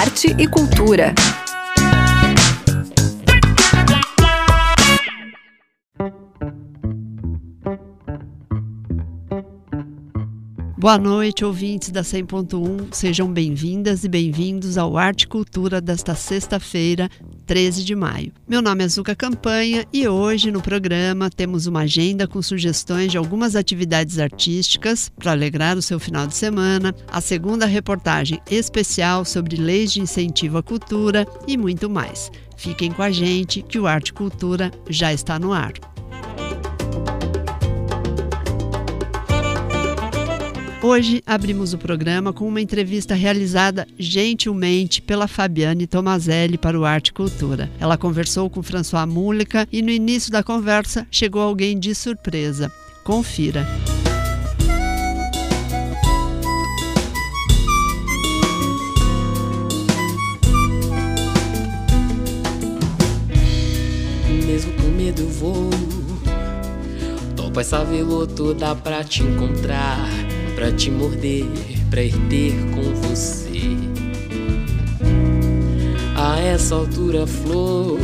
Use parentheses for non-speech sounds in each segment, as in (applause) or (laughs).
arte e cultura. Boa noite, ouvintes da 100.1. Sejam bem-vindas e bem-vindos ao Arte e Cultura desta sexta-feira, 13 de maio. Meu nome é Zuka Campanha e hoje no programa temos uma agenda com sugestões de algumas atividades artísticas para alegrar o seu final de semana, a segunda reportagem especial sobre leis de incentivo à cultura e muito mais. Fiquem com a gente que o Arte Cultura já está no ar. Hoje abrimos o programa com uma entrevista realizada gentilmente pela Fabiane Tomazelli para o Arte Cultura. Ela conversou com François Múlica e no início da conversa chegou alguém de surpresa. Confira. Mesmo com medo vou Topo essa veludo pra te encontrar pra te morder, pra ir ter com você. A essa altura, flor.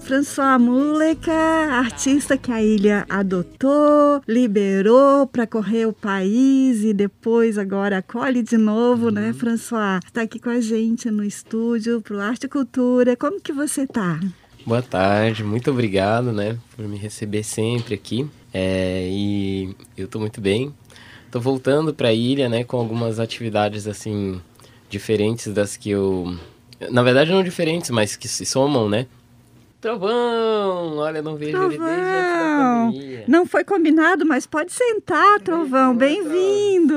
François Muleca, artista que a ilha adotou, liberou para correr o país e depois agora acolhe de novo, né, uhum. né, François? Está aqui com a gente no estúdio pro Arte e Cultura. Como que você tá? Boa tarde, muito obrigado, né, por me receber sempre aqui. É, e eu estou muito bem. Estou voltando para a ilha, né, com algumas atividades assim diferentes das que eu, na verdade não diferentes, mas que se somam, né? Trovão, olha, não vejo Trovão. ele desde antes da pandemia. Não foi combinado, mas pode sentar, Trovão. Bem-vindo.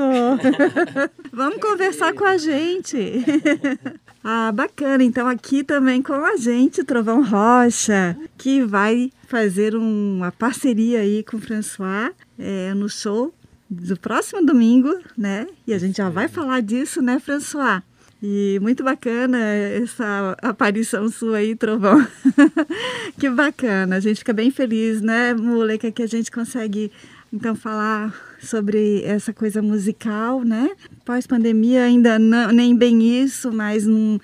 (laughs) Vamos conversar com a gente. (laughs) ah, bacana. Então aqui também com a gente, Trovão Rocha, que vai fazer uma parceria aí com o François é, no show do próximo domingo, né? E a gente já vai falar disso, né, François? E muito bacana essa aparição sua aí, Trovão. (laughs) que bacana. A gente fica bem feliz, né, Moleca, que a gente consegue então falar sobre essa coisa musical, né? Pós-pandemia ainda não, nem bem isso, mas num,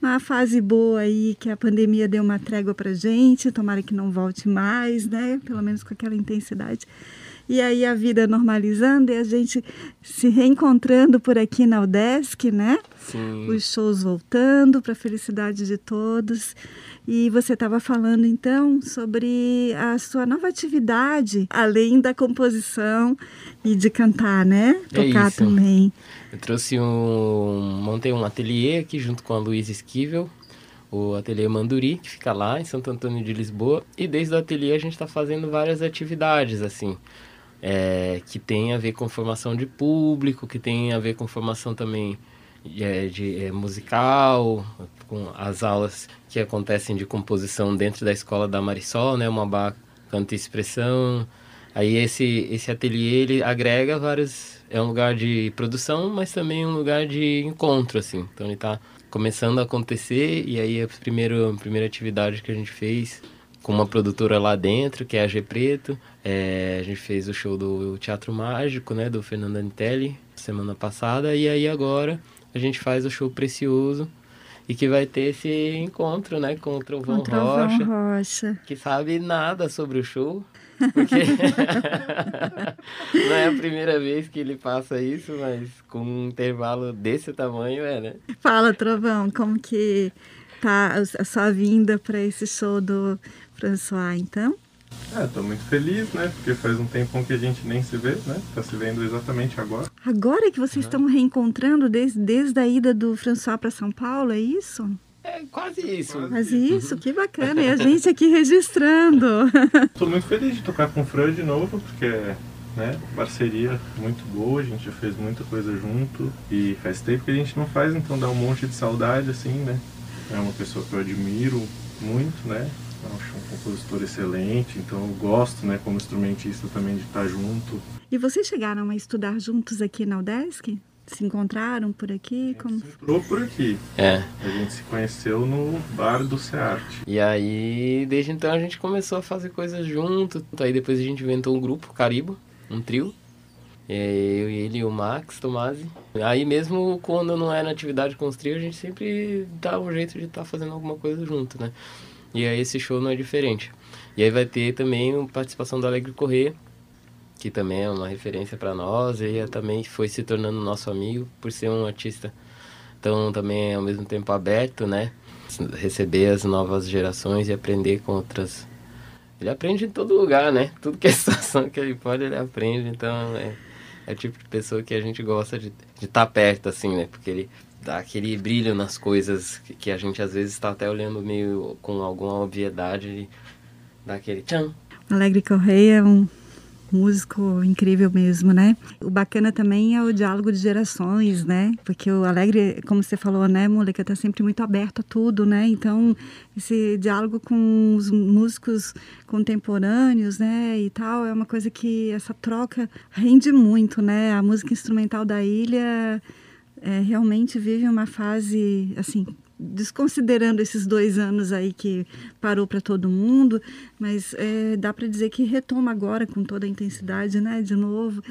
uma fase boa aí que a pandemia deu uma trégua pra gente, tomara que não volte mais, né? Pelo menos com aquela intensidade. E aí a vida normalizando e a gente se reencontrando por aqui na UDESC, né? Sim. Os shows voltando para a felicidade de todos. E você estava falando então sobre a sua nova atividade, além da composição e de cantar, né? É Tocar isso. também. Eu trouxe um. montei um ateliê aqui junto com a Luísa Esquivel, o Ateliê Manduri, que fica lá em Santo Antônio de Lisboa. E desde o ateliê a gente está fazendo várias atividades, assim é, que tem a ver com formação de público, que tem a ver com formação também é, de é, musical, com as aulas que acontecem de composição dentro da escola da Marisol, né, uma canto e expressão. Aí esse esse ateliê ele agrega vários é um lugar de produção, mas também um lugar de encontro assim. Então ele está começando a acontecer e aí a primeira a primeira atividade que a gente fez com uma produtora lá dentro, que é a G Preto. É, a gente fez o show do Teatro Mágico, né, do Fernando Anitelli, semana passada, e aí agora a gente faz o show Precioso, e que vai ter esse encontro, né, com o Trovão, com Trovão Rocha, Rocha, que sabe nada sobre o show, porque (laughs) não é a primeira vez que ele passa isso, mas com um intervalo desse tamanho, é, né? Fala, Trovão, como que tá a sua vinda para esse show do François, então? É, tô muito feliz, né? Porque faz um tempão que a gente nem se vê, né? Tá se vendo exatamente agora. Agora que vocês uhum. estão reencontrando desde, desde a ida do François para São Paulo, é isso? É quase isso. Quase isso, uhum. que bacana. E a gente aqui registrando. (laughs) Tô muito feliz de tocar com o Fran de novo, porque né? Parceria muito boa, a gente já fez muita coisa junto e faz tempo que a gente não faz, então dá um monte de saudade, assim, né? É uma pessoa que eu admiro muito, né? Acho um compositor excelente, então eu gosto, né, como instrumentista também de estar junto. E vocês chegaram a estudar juntos aqui na UDESC? Se encontraram por aqui? Como... Se encontrou por aqui. É. A gente se conheceu no bar do Cearte. E aí, desde então a gente começou a fazer coisas junto. Aí depois a gente inventou um grupo, Caribo, um trio. É, eu e ele e o Max Tomasi. Aí mesmo quando não é na atividade com os trios, a gente sempre dá um jeito de estar tá fazendo alguma coisa junto, né? E aí esse show não é diferente. E aí vai ter também a participação do Alegre Corrêa, que também é uma referência para nós, e também foi se tornando nosso amigo por ser um artista tão também ao mesmo tempo aberto, né? Receber as novas gerações e aprender com outras. Ele aprende em todo lugar, né? (laughs) Tudo que é situação que ele pode, ele aprende. Então é, é o tipo de pessoa que a gente gosta de estar tá perto, assim, né? Porque ele dá aquele brilho nas coisas que, que a gente às vezes está até olhando meio com alguma obviedade dá aquele tchan. Alegre Correia é um músico incrível mesmo, né? O bacana também é o diálogo de gerações, né? Porque o Alegre, como você falou, né, Moleca, tá sempre muito aberto a tudo, né? Então, esse diálogo com os músicos contemporâneos, né, e tal, é uma coisa que essa troca rende muito, né? A música instrumental da ilha é, realmente vive uma fase, assim, desconsiderando esses dois anos aí que parou para todo mundo, mas é, dá para dizer que retoma agora com toda a intensidade, né, de novo,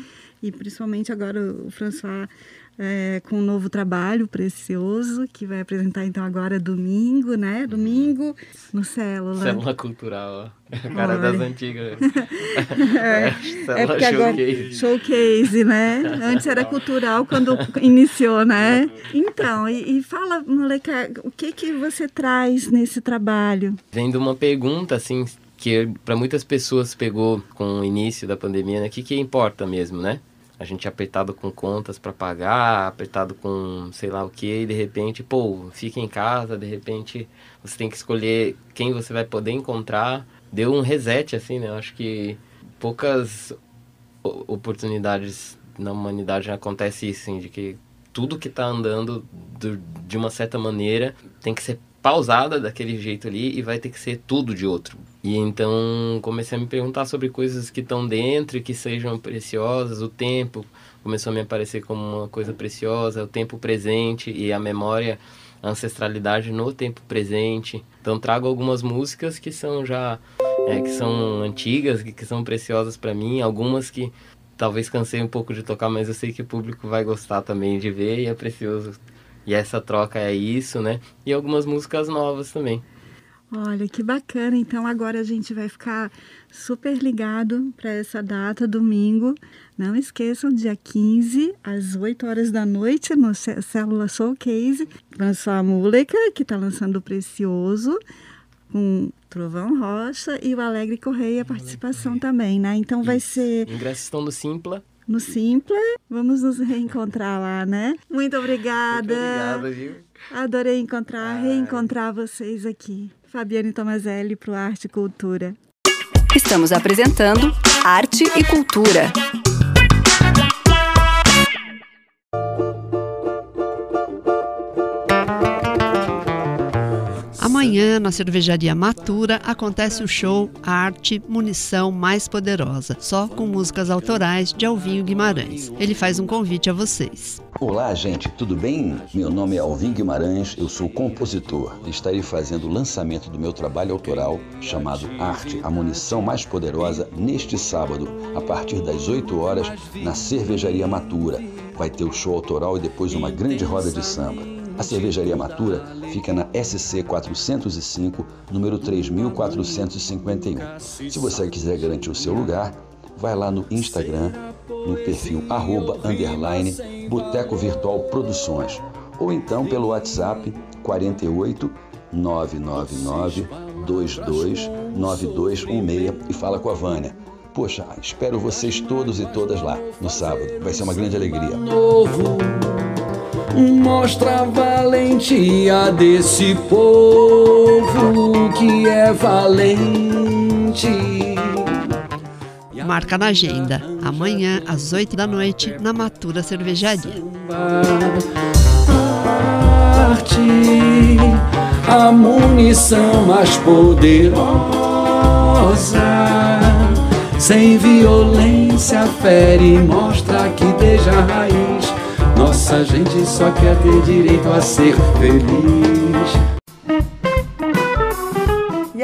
e principalmente agora o François é, com um novo trabalho precioso que vai apresentar então agora domingo, né? Domingo no Célula. Célula Cultural, ó. cara Olha. das antigas. (laughs) é, é porque showcase. agora showcase, né? Antes era (laughs) cultural quando iniciou, né? Então, e, e fala, moleque, o que que você traz nesse trabalho? Vendo uma pergunta assim que para muitas pessoas pegou com o início da pandemia, né? O que que importa mesmo, né? A gente apertado com contas para pagar, apertado com sei lá o que, e de repente, pô, fica em casa, de repente você tem que escolher quem você vai poder encontrar. Deu um reset, assim, né? Eu acho que poucas oportunidades na humanidade acontece isso, assim, de que tudo que está andando do, de uma certa maneira tem que ser pausada daquele jeito ali e vai ter que ser tudo de outro. E então comecei a me perguntar sobre coisas que estão dentro e que sejam preciosas, o tempo começou a me aparecer como uma coisa preciosa, o tempo presente e a memória, a ancestralidade no tempo presente. Então trago algumas músicas que são já é, que são antigas, que, que são preciosas para mim, algumas que talvez cansei um pouco de tocar, mas eu sei que o público vai gostar também de ver e é precioso e essa troca é isso, né? E algumas músicas novas também. Olha, que bacana. Então agora a gente vai ficar super ligado para essa data, domingo. Não esqueçam, dia 15, às 8 horas da noite, no Célula Showcase. Lançou a Múleca, que está lançando o Precioso, com Trovão Rocha e o Alegre Correia, a participação também, né? Então vai ser. Ingressos estão no Simpla no Simpla. Vamos nos reencontrar lá, né? Muito obrigada. Muito obrigada, viu? Adorei encontrar, Ai. reencontrar vocês aqui. Fabiane Tomazelli para o Arte e Cultura. Estamos apresentando Arte e Cultura. Amanhã, na cervejaria Matura, acontece o show Arte Munição Mais Poderosa, só com músicas autorais de Alvinho Guimarães. Ele faz um convite a vocês. Olá, gente, tudo bem? Meu nome é Alvin Guimarães, eu sou compositor e estarei fazendo o lançamento do meu trabalho autoral chamado Arte, a munição mais poderosa, neste sábado, a partir das 8 horas, na Cervejaria Matura. Vai ter o show autoral e depois uma grande roda de samba. A cervejaria Matura fica na SC 405, número 3451. Se você quiser garantir o seu lugar, vai lá no Instagram, no perfil arroba, underline, Boteco Virtual Produções, ou então pelo WhatsApp 48 999 22 9216 e fala com a Vânia. Poxa, espero vocês todos e todas lá no sábado. Vai ser uma grande alegria. Mostra a valentia desse povo que é valente. Marca na agenda, amanhã às 8 da noite, na Matura Cervejaria. Arte, a munição mais poderosa, sem violência, fere e mostra que desde a raiz nossa gente só quer ter direito a ser feliz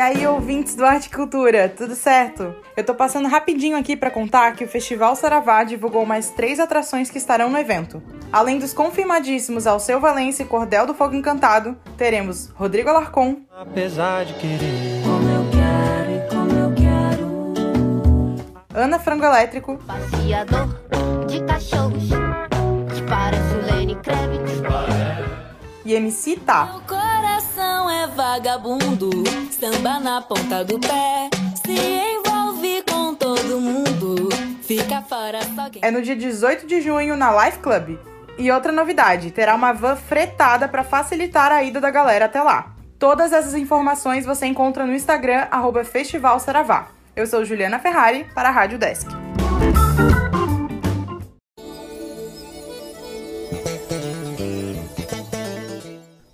aí, ouvintes do Arte e Cultura, tudo certo? Eu tô passando rapidinho aqui para contar que o Festival Saravá divulgou mais três atrações que estarão no evento. Além dos confirmadíssimos Alceu Valença e Cordel do Fogo Encantado, teremos Rodrigo Alarcon. Apesar de querer. Como eu quero e como eu quero. Ana Frango Elétrico. Passeador de cachorros. Parece o Lenny Kravitz. E MC Tá. Meu coração é vagabundo. Samba na ponta do pé. Se envolve com todo mundo. Fica fora só quem. É no dia 18 de junho na Life Club. E outra novidade, terá uma van fretada para facilitar a ida da galera até lá. Todas essas informações você encontra no Instagram, arroba Festival Saravá. Eu sou Juliana Ferrari, para a Rádio Desk.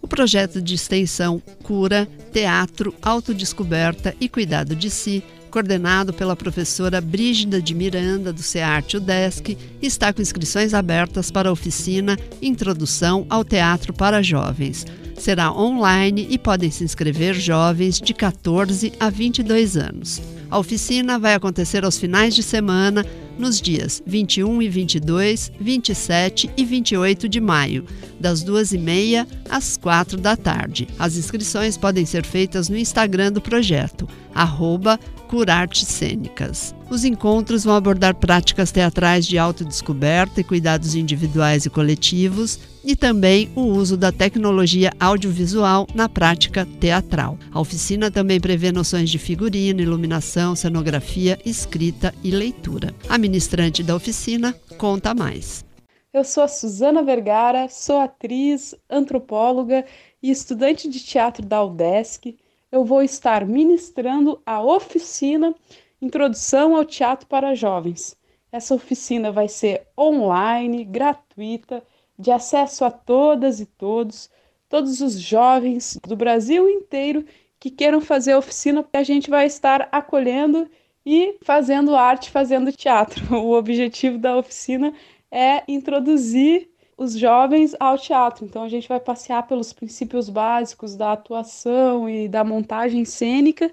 O projeto de extensão Cura, Teatro, Autodescoberta e Cuidado de Si, coordenado pela professora Brígida de Miranda, do CEARTE UDESC, está com inscrições abertas para a oficina Introdução ao Teatro para Jovens. Será online e podem se inscrever jovens de 14 a 22 anos. A oficina vai acontecer aos finais de semana, nos dias 21 e 22, 27 e 28 de maio, das 2h30 às 4 da tarde. As inscrições podem ser feitas no Instagram do projeto, arroba Curartes Cênicas. Os encontros vão abordar práticas teatrais de autodescoberta e cuidados individuais e coletivos, e também o uso da tecnologia audiovisual na prática teatral. A oficina também prevê noções de figurino, iluminação, cenografia, escrita e leitura. A ministrante da oficina conta mais. Eu sou a Suzana Vergara, sou atriz, antropóloga e estudante de teatro da UDESC. Eu vou estar ministrando a oficina Introdução ao Teatro para Jovens. Essa oficina vai ser online, gratuita, de acesso a todas e todos, todos os jovens do Brasil inteiro que queiram fazer a oficina, a gente vai estar acolhendo e fazendo arte, fazendo teatro. (laughs) O objetivo da oficina é introduzir os jovens ao teatro. Então a gente vai passear pelos princípios básicos da atuação e da montagem cênica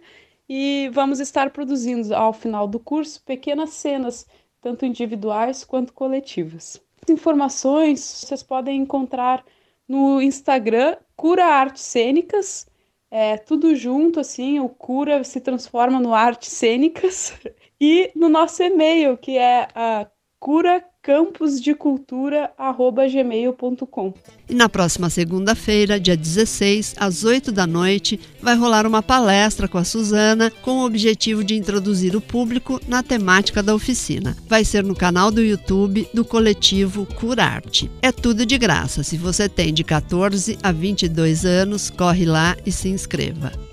e vamos estar produzindo ao final do curso pequenas cenas, tanto individuais quanto coletivas. As informações vocês podem encontrar no Instagram Cura Artes Cênicas, é tudo junto assim, o Cura se transforma no Artes Cênicas (laughs) e no nosso e-mail que é a cura campusdecultura@gmail.com. E na próxima segunda-feira, dia 16, às 8 da noite, vai rolar uma palestra com a Suzana com o objetivo de introduzir o público na temática da oficina. Vai ser no canal do YouTube do coletivo Curarte. É tudo de graça. Se você tem de 14 a 22 anos, corre lá e se inscreva.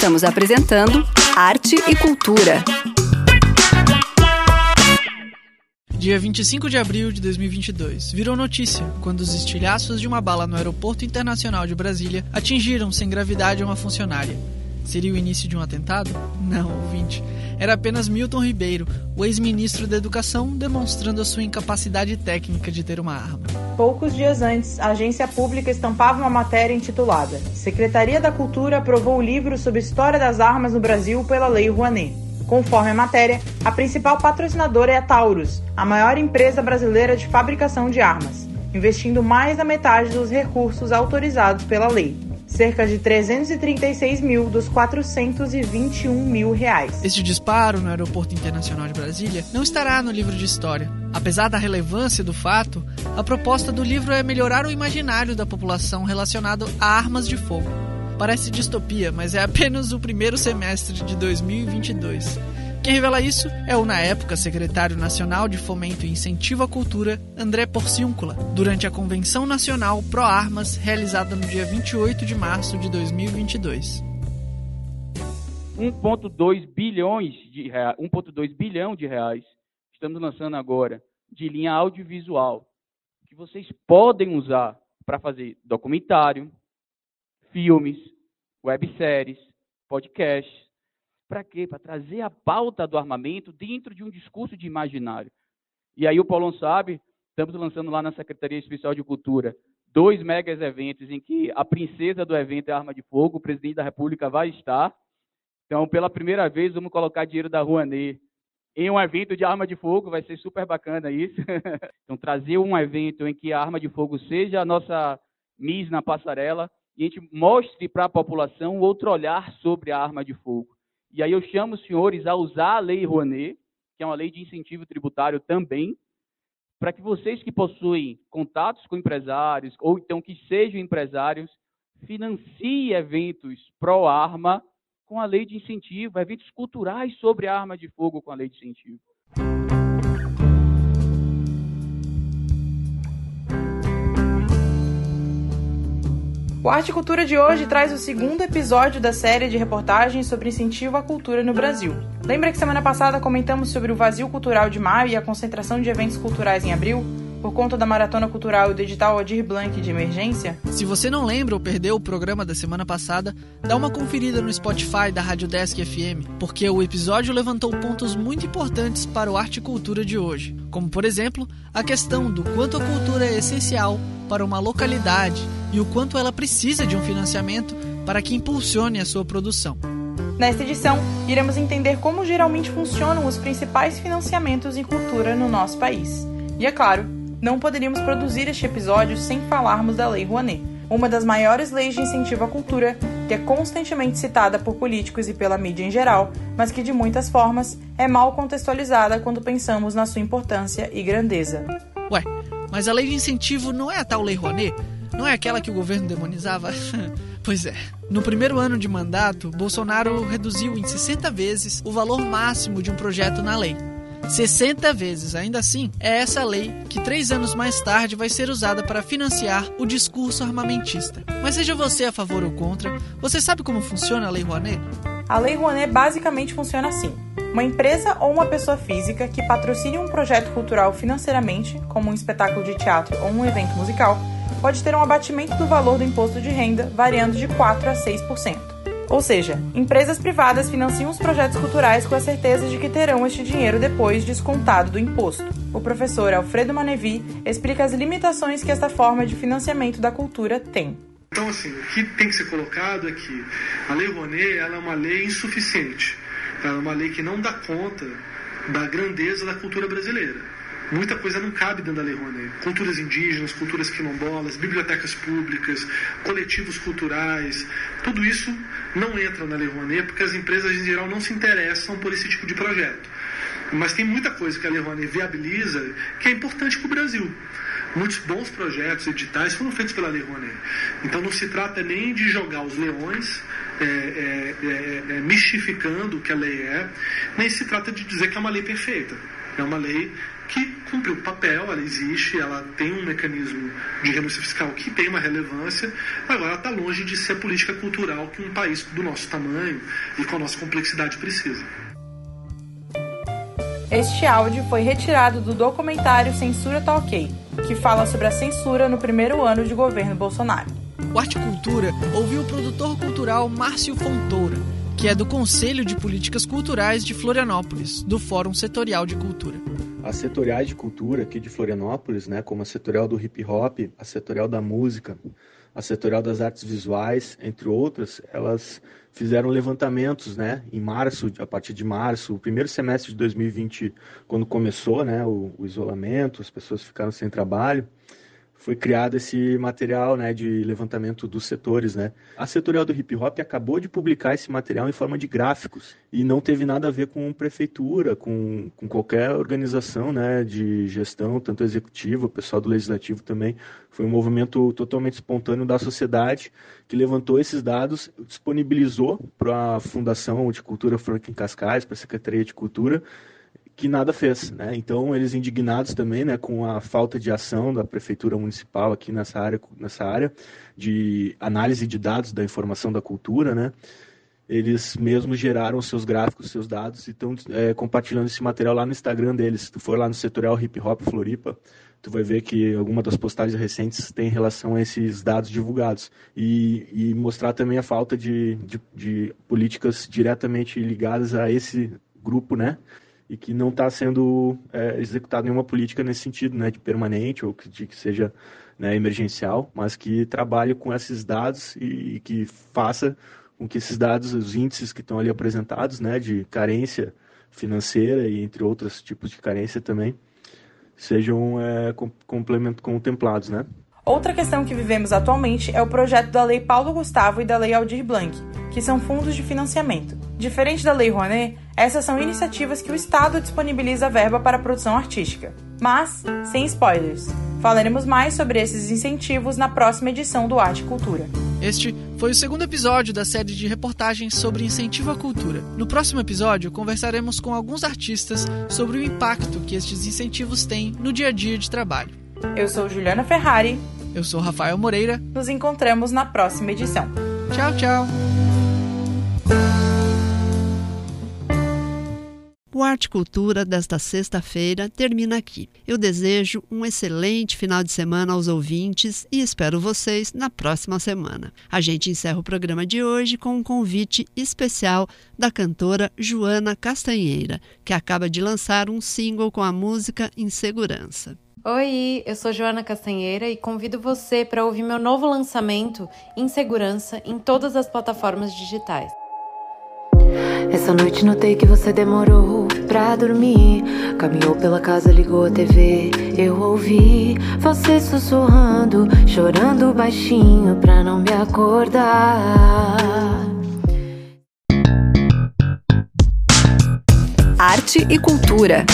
Estamos apresentando Arte e Cultura. Dia 25 de abril de 2022 virou notícia quando os estilhaços de uma bala no Aeroporto Internacional de Brasília atingiram sem gravidade uma funcionária. Seria o início de um atentado? Não, ouvinte. Era apenas Milton Ribeiro, o ex-ministro da Educação, demonstrando a sua incapacidade técnica de ter uma arma. Poucos dias antes, a agência pública estampava uma matéria intitulada Secretaria da Cultura aprovou o livro sobre história das armas no Brasil pela Lei Rouanet. Conforme a matéria, a principal patrocinadora é a Taurus, a maior empresa brasileira de fabricação de armas, investindo mais da metade dos recursos autorizados pela lei cerca de 336 mil dos 421 mil reais. Este disparo no Aeroporto Internacional de Brasília não estará no livro de história. Apesar da relevância do fato, a proposta do livro é melhorar o imaginário da população relacionado a armas de fogo. Parece distopia, mas é apenas o primeiro semestre de 2022. Quem revela isso é o, na época, secretário nacional de Fomento e Incentivo à Cultura, André Porciúncula, durante a Convenção Nacional Pro Armas, realizada no dia 28 de março de 2022. 1,2 bilhões de reais, 1,2 bilhão de reais estamos lançando agora de linha audiovisual que vocês podem usar para fazer documentário, filmes, webséries, podcasts, para quê? Para trazer a pauta do armamento dentro de um discurso de imaginário. E aí o Paulão sabe, Estamos lançando lá na Secretaria Especial de Cultura dois megas eventos em que a princesa do evento é Arma de Fogo, o presidente da República vai estar. Então, pela primeira vez, vamos colocar dinheiro da Rouanet em um evento de arma de fogo, vai ser super bacana isso. (laughs) então, trazer um evento em que a arma de fogo seja a nossa Miss na passarela e a gente mostre para a população outro olhar sobre a arma de fogo. E aí eu chamo os senhores a usar a Lei Rouanet, que é uma lei de incentivo tributário também, para que vocês que possuem contatos com empresários, ou então que sejam empresários, financiem eventos pró-arma com a lei de incentivo, eventos culturais sobre arma de fogo com a lei de incentivo. O Arte e Cultura de hoje traz o segundo episódio da série de reportagens sobre incentivo à cultura no Brasil. Lembra que semana passada comentamos sobre o vazio cultural de maio e a concentração de eventos culturais em abril? Por conta da Maratona Cultural e do edital Adir Blanc de emergência? Se você não lembra ou perdeu o programa da semana passada, dá uma conferida no Spotify da Rádio Desk FM, porque o episódio levantou pontos muito importantes para o Arte e Cultura de hoje, como por exemplo, a questão do quanto a cultura é essencial para uma localidade e o quanto ela precisa de um financiamento para que impulsione a sua produção. Nesta edição, iremos entender como geralmente funcionam os principais financiamentos em cultura no nosso país. E é claro, não poderíamos produzir este episódio sem falarmos da Lei Rouanet, uma das maiores leis de incentivo à cultura, que é constantemente citada por políticos e pela mídia em geral, mas que de muitas formas é mal contextualizada quando pensamos na sua importância e grandeza. Ué, mas a lei de incentivo não é a tal Lei Rouanet? Não é aquela que o governo demonizava? (laughs) pois é. No primeiro ano de mandato, Bolsonaro reduziu em 60 vezes o valor máximo de um projeto na lei. 60 vezes, ainda assim, é essa lei que três anos mais tarde vai ser usada para financiar o discurso armamentista. Mas seja você a favor ou contra, você sabe como funciona a Lei Rouanet? A Lei Rouanet basicamente funciona assim. Uma empresa ou uma pessoa física que patrocine um projeto cultural financeiramente, como um espetáculo de teatro ou um evento musical, pode ter um abatimento do valor do imposto de renda variando de 4 a 6%. Ou seja, empresas privadas financiam os projetos culturais com a certeza de que terão este dinheiro depois descontado do imposto. O professor Alfredo Manevi explica as limitações que esta forma de financiamento da cultura tem. Então, assim, o que tem que ser colocado é que a Lei Rouanet ela é uma lei insuficiente. Ela é uma lei que não dá conta da grandeza da cultura brasileira. Muita coisa não cabe dentro da Lei Rouanet. Culturas indígenas, culturas quilombolas, bibliotecas públicas, coletivos culturais, tudo isso não entra na Lei Rouanet porque as empresas em geral não se interessam por esse tipo de projeto. Mas tem muita coisa que a Lei Rouanet viabiliza que é importante para o Brasil. Muitos bons projetos editais foram feitos pela Lei Rouanet. Então não se trata nem de jogar os leões é, é, é, é mistificando o que a lei é, nem se trata de dizer que é uma lei perfeita. É uma lei que cumpriu o papel, ela existe, ela tem um mecanismo de renúncia fiscal que tem uma relevância, agora ela está longe de ser a política cultural que um país do nosso tamanho e com a nossa complexidade precisa. Este áudio foi retirado do documentário Censura Tá que fala sobre a censura no primeiro ano de governo Bolsonaro. O Arte Cultura ouviu o produtor cultural Márcio Fontoura, que é do Conselho de Políticas Culturais de Florianópolis, do Fórum Setorial de Cultura as setoriais de cultura aqui de Florianópolis, né, como a setorial do hip hop, a setorial da música, a setorial das artes visuais, entre outras, elas fizeram levantamentos, né, em março, a partir de março, o primeiro semestre de 2020, quando começou, né, o, o isolamento, as pessoas ficaram sem trabalho, foi criado esse material né, de levantamento dos setores. Né? A setorial do hip hop acabou de publicar esse material em forma de gráficos e não teve nada a ver com prefeitura, com, com qualquer organização né, de gestão, tanto executiva, o pessoal do legislativo também. Foi um movimento totalmente espontâneo da sociedade que levantou esses dados, disponibilizou para a Fundação de Cultura Franklin Cascais, para a Secretaria de Cultura, que nada fez, né? Então eles indignados também, né, com a falta de ação da prefeitura municipal aqui nessa área, nessa área de análise de dados da informação da cultura, né? Eles mesmos geraram seus gráficos, seus dados e estão é, compartilhando esse material lá no Instagram deles. Se tu for lá no setorial Hip Hop Floripa, tu vai ver que alguma das postagens recentes tem relação a esses dados divulgados e, e mostrar também a falta de, de, de políticas diretamente ligadas a esse grupo, né? E que não está sendo é, executada nenhuma política nesse sentido, né, de permanente ou que, de que seja né, emergencial, mas que trabalhe com esses dados e, e, que faça com que esses dados, os índices que estão ali apresentados, né, de carência financeira e entre outros tipos de carência também, sejam é, complemento contemplados, né? Outra questão que vivemos atualmente é o projeto da Lei Paulo Gustavo e da Lei Aldir Blanc, que são fundos de financiamento. Diferente da Lei Rouanet, essas são iniciativas que o Estado disponibiliza verba para a produção artística. Mas, sem spoilers, falaremos mais sobre esses incentivos na próxima edição do Arte e Cultura. Este foi o segundo episódio da série de reportagens sobre incentivo à cultura. No próximo episódio, conversaremos com alguns artistas sobre o impacto que estes incentivos têm no dia a dia de trabalho. Eu sou Juliana Ferrari. Eu sou Rafael Moreira. Nos encontramos na próxima edição. Tchau, tchau. O Arte Cultura desta sexta-feira termina aqui. Eu desejo um excelente final de semana aos ouvintes e espero vocês na próxima semana. A gente encerra o programa de hoje com um convite especial da cantora Joana Castanheira, que acaba de lançar um single com a música Insegurança. Oi, eu sou Joana Castanheira e convido você para ouvir meu novo lançamento Insegurança em todas as plataformas digitais. Essa noite notei que você demorou pra dormir. Caminhou pela casa, ligou a TV. Eu ouvi você sussurrando, chorando baixinho pra não me acordar. Arte e cultura.